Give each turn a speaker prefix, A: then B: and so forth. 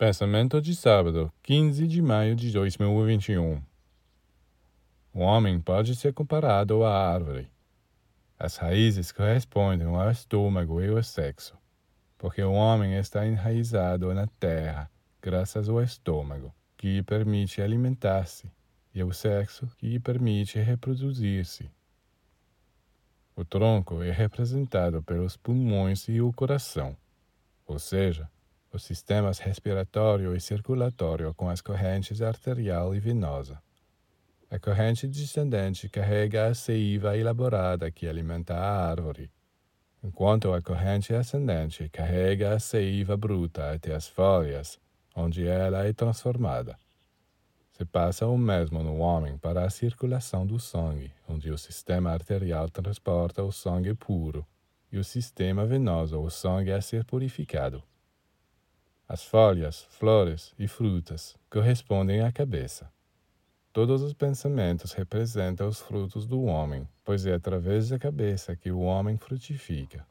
A: Pensamento de sábado, 15 de maio de 2021. O homem pode ser comparado à árvore. As raízes correspondem ao estômago e ao sexo, porque o homem está enraizado na terra graças ao estômago, que lhe permite alimentar-se, e ao sexo, que lhe permite reproduzir-se. O tronco é representado pelos pulmões e o coração, ou seja, os sistemas respiratório e circulatório com as correntes arterial e venosa. A corrente descendente carrega a seiva elaborada que alimenta a árvore, enquanto a corrente ascendente carrega a seiva bruta até as folhas, onde ela é transformada. Se passa o mesmo no homem para a circulação do sangue, onde o sistema arterial transporta o sangue puro e o sistema venoso o sangue a ser purificado. As folhas, flores e frutas correspondem à cabeça. Todos os pensamentos representam os frutos do homem, pois é através da cabeça que o homem frutifica.